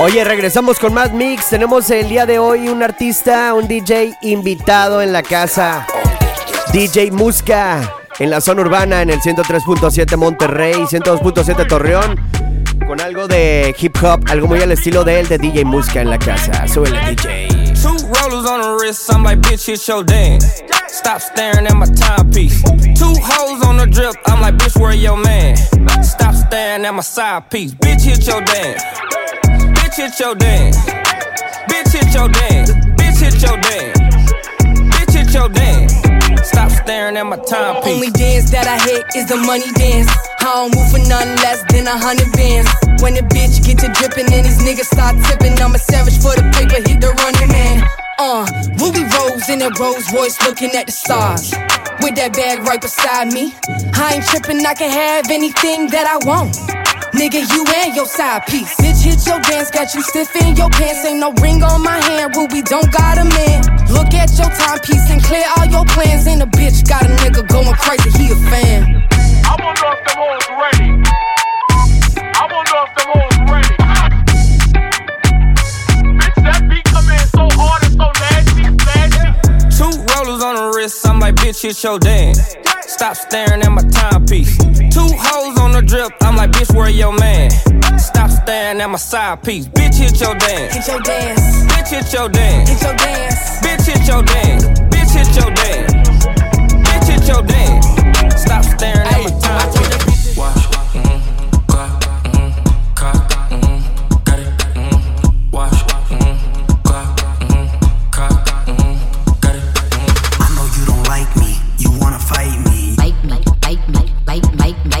Oye, regresamos con más mix. Tenemos el día de hoy un artista, un DJ invitado en la casa. DJ Musca en la zona urbana en el 103.7 Monterrey, 102.7 Torreón. Con algo de hip hop, algo muy al estilo de él, de DJ Musca en la casa. Súbele, DJ. Rollers on the wrist, I'm like, bitch, hit your dance. Stop staring at my timepiece. Two hoes on the drip, I'm like, bitch, where your man? Stop staring at my side piece. Bitch, hit your dance. Bitch, hit your dance. Bitch, hit your dance. Bitch, hit your dance. Bitch, hit your dance. Stop staring at my timepiece. Only dance that I hit is the money dance. I don't move for nothing less than a hundred bands. When the bitch get to dripping and these niggas start tipping, I'm a savage for the paper, hit the running man. Uh, Ruby Rose in a Rolls Royce looking at the stars. With that bag right beside me. I ain't tripping, I can have anything that I want. Nigga, you and your side piece. Bitch, hit your dance, got you stiff in your pants. Ain't no ring on my hand, Ruby don't got a man. Look at your timepiece and clear all your plans. And a bitch got a nigga going crazy, he a your dance. Stop staring at my timepiece. Two hoes on the drip, I'm like, bitch, where your man? Stop staring at my side piece. Bitch, hit your dance. Hit your dance, Bitch, hit your dance. hit your dance. Bitch, hit your dance. Bitch, hit your dance. Bitch, hit your dance. Stop staring at my timepiece.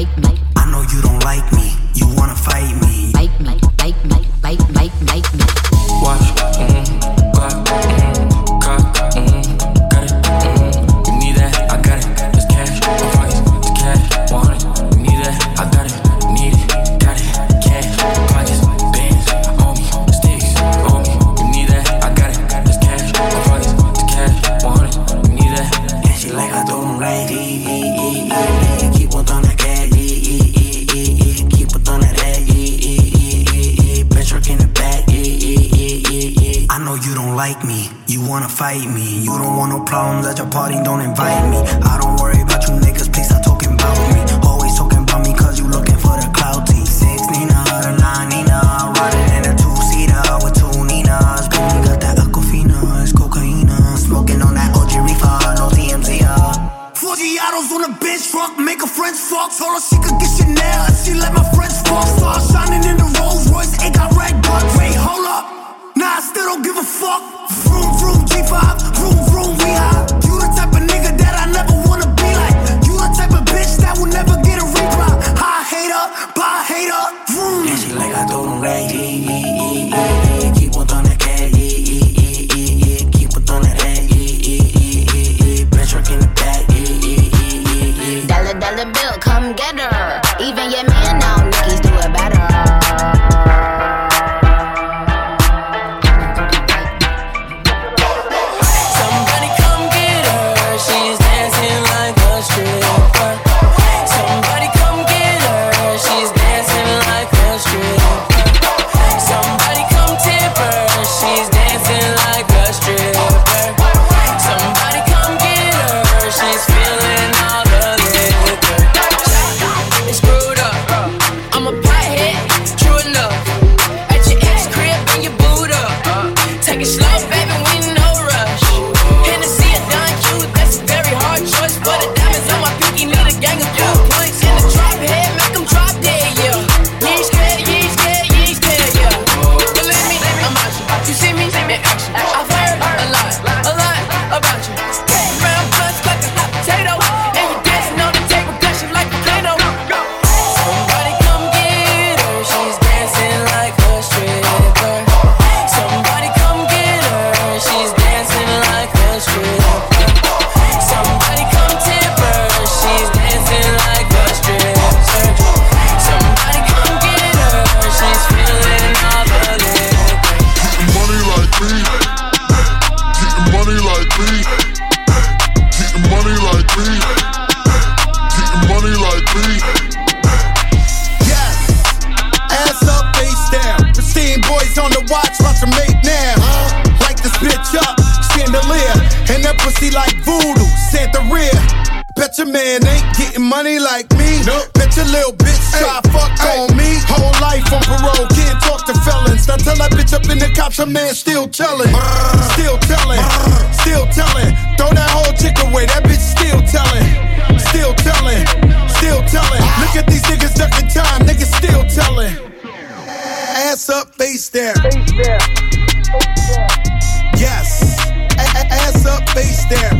Bite me, fuck. Told her she could get Chanel if she let my friends fuck. Star Bitch up in the cops, a man still telling. Still telling, still telling. Throw that whole chick away, that bitch still telling. Still telling, still telling. Look at these niggas ducking time, niggas still telling. Ass up, face down. Yes. Ass up, face down.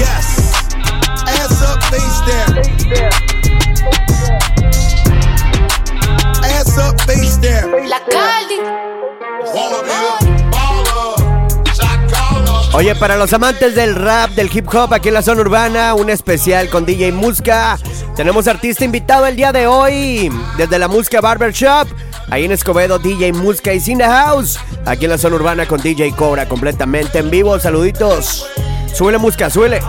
Yes. Ass up, face down. La Cali. Oye, para los amantes del rap, del hip hop aquí en la zona urbana, un especial con DJ Musca. Tenemos artista invitado el día de hoy desde la Musca Barbershop. Ahí en Escobedo, DJ Musca is in the house. Aquí en la zona urbana con DJ Cobra completamente en vivo. Saluditos. Súbele Musca, súbele.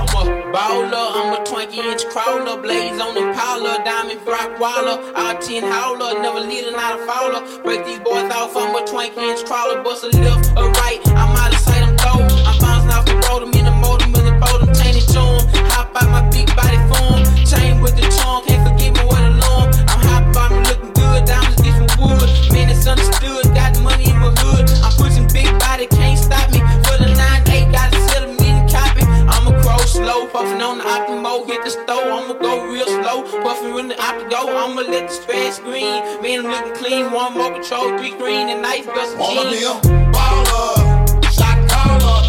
20 inch crawler, blaze on the powder, diamond rock waller, all 10 howler, never lead not a fowler. Break these boys off, I'm a 20 inch crawler, bust a left, a right, I'm out of sight, I'm throw. I'm bouncing off the road, I'm in puffin' on the optimo, hit the stove. I'ma go real slow, puffin' when the opti go. I'ma let the spread screen. Man, I'm looking clean, one more control, three green and nice, Wanna be jeans. a baller, shot caller,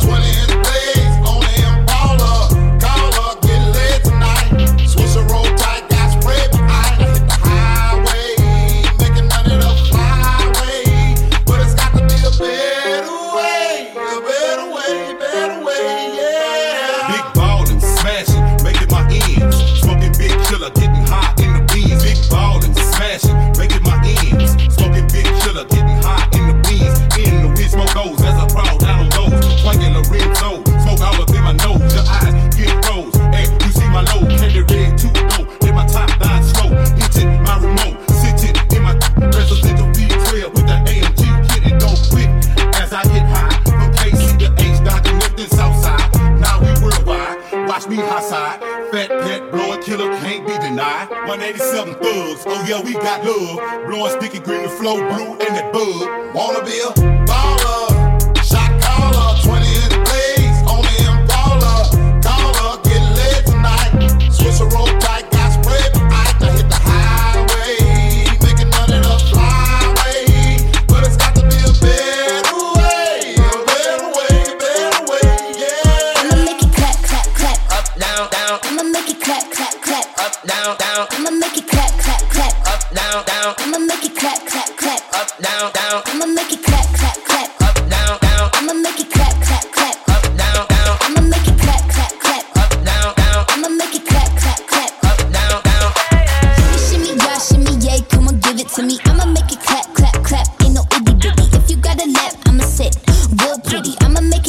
the flow blue, and the bug. Wanna be a baller,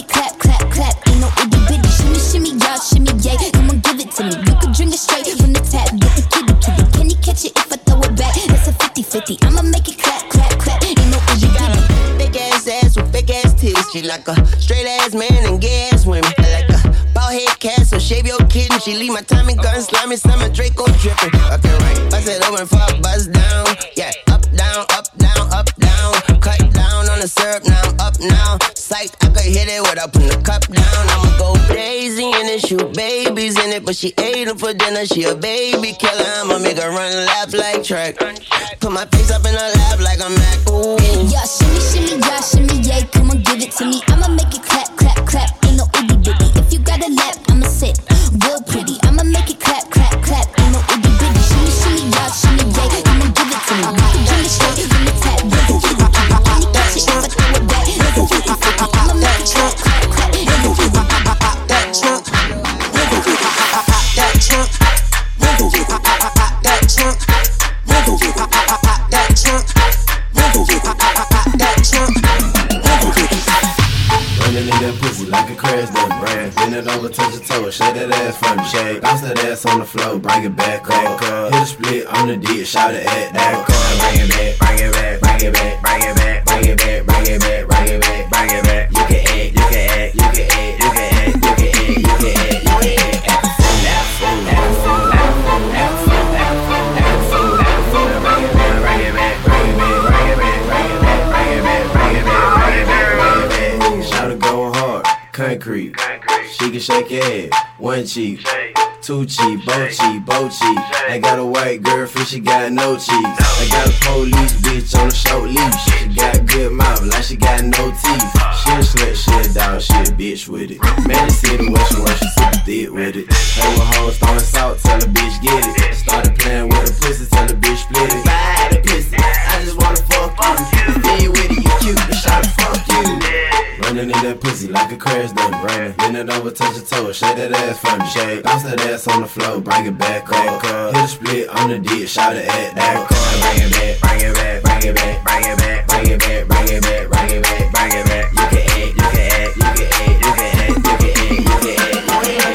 clap, clap, clap. Ain't no itty bitty. Shimmy, shimmy, yeah, shimmy, yay, come on, give it to me. You can drink it straight from the tap, get the kitty kitty. Can you catch it if I throw it back? That's a 50-50. I'ma make it clap, clap, clap. Ain't no itty bitty. Big ass ass with big ass titties. She like a straight ass man and gay ass women. I like a bald head cat, so shave your kitten. She leave my Tommy gun slimy, summer Draco dripping. Okay, right. Bust it open for a hit it without putting the cup down. I'ma go crazy in it, shoot babies in it. But she ate them for dinner, she a baby killer. I'ma make her run laugh like track. Put my face up in her lap like I'm Mac. Ooh. Yeah, shimmy, shimmy, yeah, shimmy, yay, come on, give it to me. I'ma make it clap, clap, clap. Ain't no itty bitty. If you got a lap, shake that ass from me. Shake, bounce that ass on the floor, bring it back up. Hit a split on the D, shout it at that car. Bring it back, bring it back, bring it back, bring it back, bring it back, bring it back, bring it back, concrete. She can shake head, one cheek. Two cheek, both cheek, both cheek. I got a white girlfriend, she got no cheeks. I got a police bitch on a short leash. She got good mouth, like she got no teeth. She a slut, she a dog, she a bitch with it. Man, see the way she work, she super thick with it. Hey, with hoes throwing salt, tell the bitch get it. Started playing with the pussy, tell the bitch split it. The pussy, I just wanna fuck you. Be with it, you cute, but shot fuck you. Running in that pussy like a crash dumb brain. Bend it over, touch your toes, shake that ass from me. Shake, bounce that ass on the floor, bring it back up. Hit a split on the dick, shout it at that car. Bring it back, bring it back, bring it back, bring it back, bring it back, bring it back, bring it back, bring it back. You can act, you can act, you can act, you can act, you can act, you can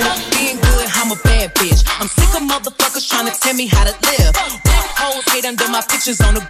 act. Being good, I'm a bad bitch. I'm sick of motherfuckers trying to tell me how to live. Black hoes hate under my pictures on the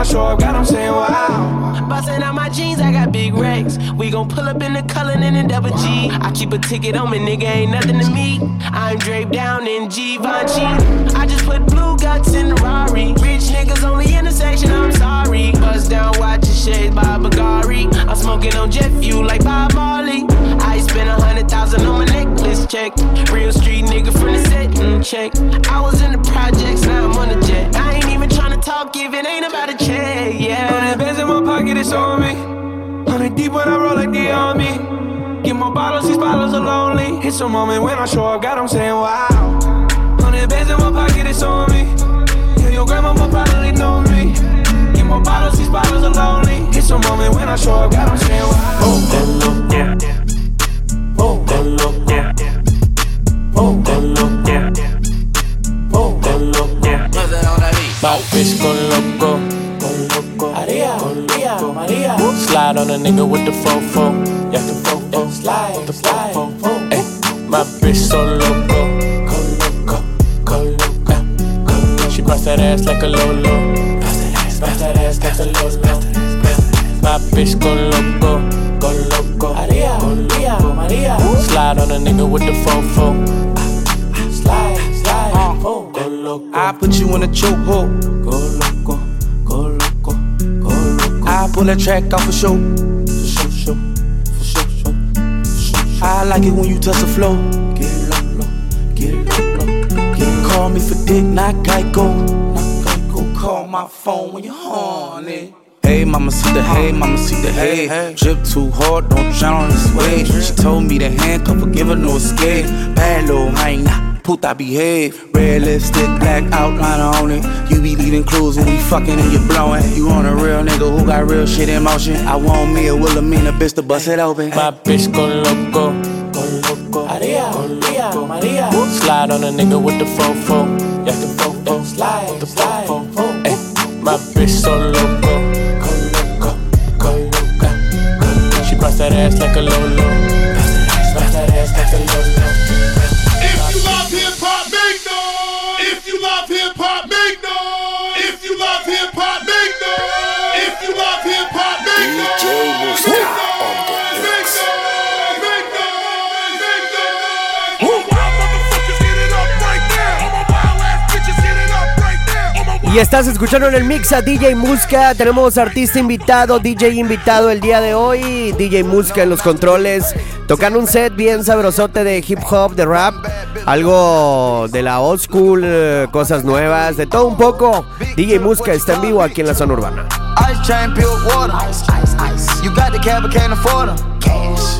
I show up, God, I'm saying wow. Bustin' out my jeans, I got big racks. We gon' pull up in the Cullinan and double G. I keep a ticket on me, nigga, ain't nothing to me. I'm draped down in Givenchy. I just put blue guts in the Rari. Rich niggas only intersection, I'm sorry. Bust down, watching shades by Bagari. I'm smoking on jet fuel like Bob Marley. I spent a hundred thousand on my necklace check. Real street nigga from the set and check. I was in the projects, now I'm on the jet. I ain't even talk if it ain't about a check, yeah. Hundred bands in my pocket, it's on me. Hundred deep when I roll like the army. Get more bottles, these bottles are lonely. It's a moment when I show up, God, I'm saying wow. Hundred bands in my pocket, it's on me. Yeah, your grandma probably know me. Get more bottles, these bottles are lonely. It's a moment when I show up, God, I'm saying wow. Boom, boom, track off for show. For show, show, for show, show, for show. I like it when you touch the flow. Get low, low, get low, low. Get Call me for dick, not Geico. Not Geico. Call my phone when you're horny. Hey, mama, see the hey, mama, see the hey. Drip too hard, don't drown on this way. She told me to handcuff her, give her no escape. Bad little hyena, puta behave. Red lipstick, black outline on it. You be leaving clues when we fucking and you blowing. You on a real nigga who got real shit in motion. I want me a Wilhelmina bitch to bust it open. My bitch go loco, go loco, Maria, Maria, Maria. Slide on a nigga with the fofo, yeah, the fofo, slide, the fofo. Ay, my bitch so loco, go loco, go loco, go loco. She bust that ass like a lolo, Y estás escuchando en el mix a DJ Muska. Tenemos artista invitado, DJ invitado el día de hoy. DJ Muska en los controles. Tocando un set bien sabrosote de hip hop, de rap. Algo de la old school, eh, cosas nuevas, de todo un poco. DJ Muska está en vivo aquí en la zona urbana. Ice chain, pure water. Ice, ice, ice. You got the cab, can't afford 'em. Cash.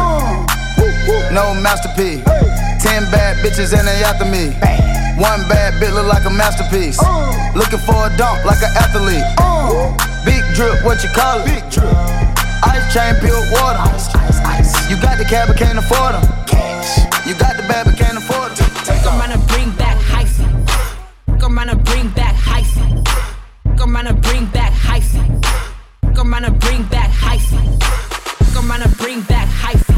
No masterpiece. Ten bad bitches and they after me. One bad bitch look like a masterpiece. Looking for a dunk like an athlete. Big drip, what you call it? Big drip. Ice chain, pure water. ice You got the cab, but can't afford 'em. You got the bad, but can't afford 'em. Come around and bring back hyphy. Come around and bring back hyphy. Come around and bring back hyphy. Come around and bring back hyphy. Come around and bring back hyphy.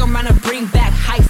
Around and bring back hyphy.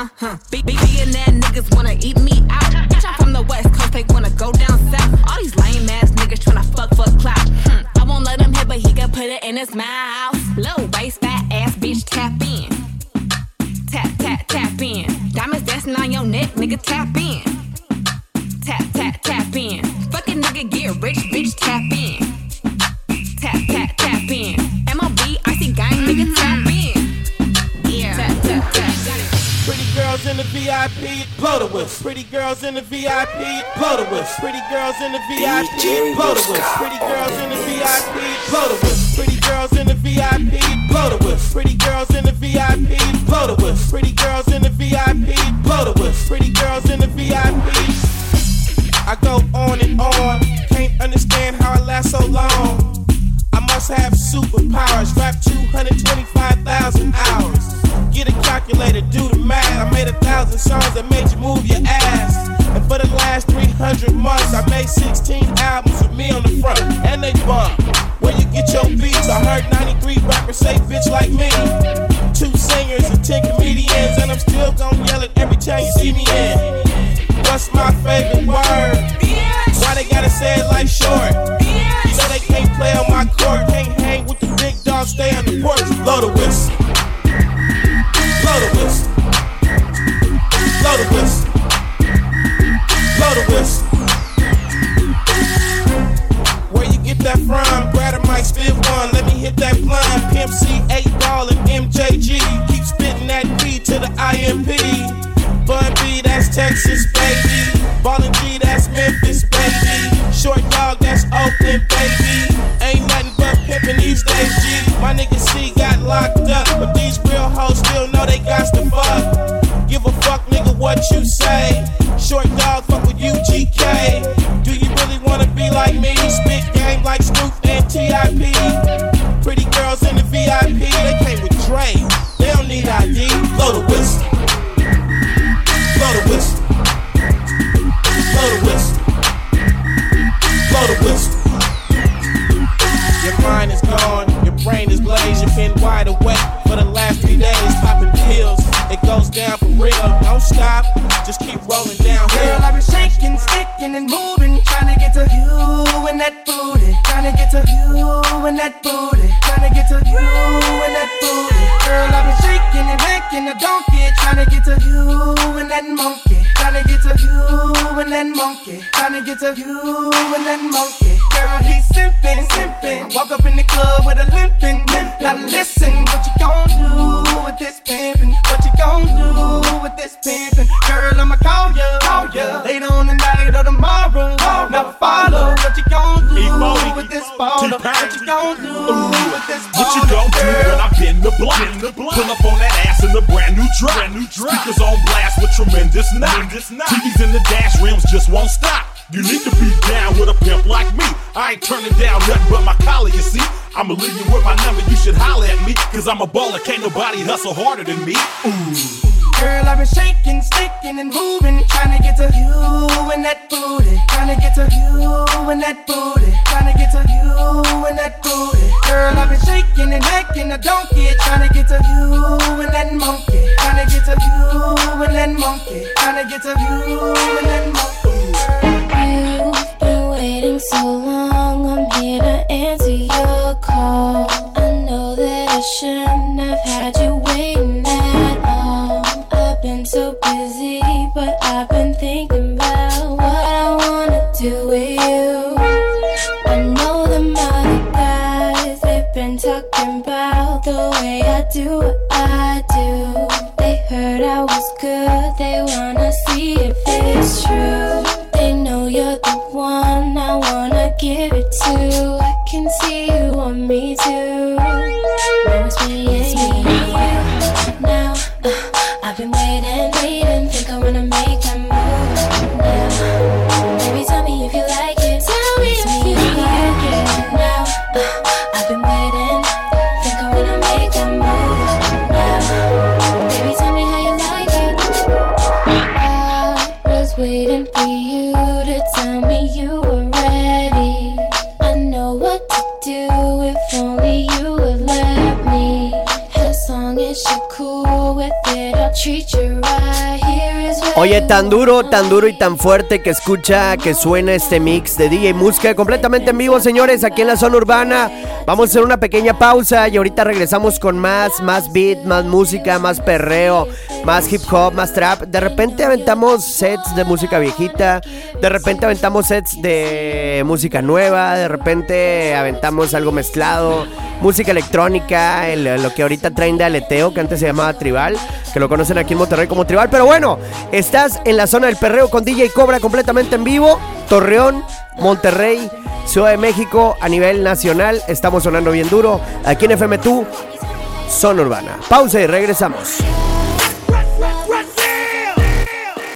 Uh, huh, huh. Big, big, billionaire niggas wanna eat me out. Bitch, I'm from the west coast, they wanna go down south. All these lame ass niggas tryna fuck for clout. Hmm. I won't let him hit, but he can put it in his mouth. Low waist, fat ass bitch, tap in. Tap, tap, tap in. Diamonds dancing on your neck, nigga, tap in. In the VIP, blow the whistle. Pretty girls in the VIP, blow the whistle. Pretty girls in the VIP, blow the whistle. Pretty girls in the VIP, blow the whistle. Pretty girls that from? Brad or Mike spit one. Let me hit that blind. Pimp C, 8 ball, and MJG. Keep spitting that P to the IMP. Bun B, that's Texas, baby. Ballin' G, that's Memphis, baby. Short dog, that's Oakland, baby. Ain't nothing but pimpin' these days, G. My nigga C got locked up, but these real hoes still know they got to fuck. Give a fuck, nigga, what you say. Short dog, fuck with UGK. TIP. Pretty girls in the VIP, they came with Dre. They don't need ID. Blow the whistle. Blow the whistle. Blow the whistle. Blow the whistle. Your mind is gone, your brain is glazed, you've been wide awake for the trying to get to you and that monkey. Girl, he's simping, simping. Walk up in the club with a limping, limp. Now listen, what you gon' do with this pimpin'? What you gon' do with this pimpin'? Girl, I'ma call ya, call ya. Later on tonight or tomorrow. Now follow what you gon' do with this baller. What you gon' do with this baller? What you gon' do when I bend the block? Pull up on that ass in a brand new drop. Speakers on blast with tremendous knock. TVs in the dash rims just won't stop. You need to be down with a pimp like me. I ain't turning down nothing but my collar, you see. I'ma leave you with my number, you should holler at me. Cause I'm a baller, can't nobody hustle harder than me. Ooh. Girl, I've been shaking, sticking, and moving, trying to get to you and that booty, trying to get to you and that booty, trying to get to you and that booty. Girl, I've been shaking and hacking a donkey, trying to get to you and that monkey, trying to get to you and that monkey, trying to get to you and that monkey. So long, I'm here to answer your call. I know that I shouldn't have had you waiting that long. I've been so busy, but I've been thinking about what I wanna do with you. I know them other guys, they've been talking about the way I do what I do. They heard I was good, Oye, tan duro, tan duro y tan fuerte que escucha, que suena este mix de DJ Música completamente en vivo, señores, aquí en la zona urbana. Vamos a hacer una pequeña pausa y ahorita regresamos con más, más beat, más música, más perreo, más hip hop, más trap. De repente aventamos sets de música viejita, de repente aventamos sets de música nueva, de repente aventamos algo mezclado, música electrónica, el- lo que ahorita traen de que antes se llamaba tribal, que lo conocen aquí en Monterrey como tribal. Pero bueno, estás en la zona del perreo con DJ Cobra completamente en vivo, Torreón, Monterrey. Ciudad de México a nivel nacional, estamos sonando bien duro. Aquí en FM2, Zona Urbana. Pausa y regresamos.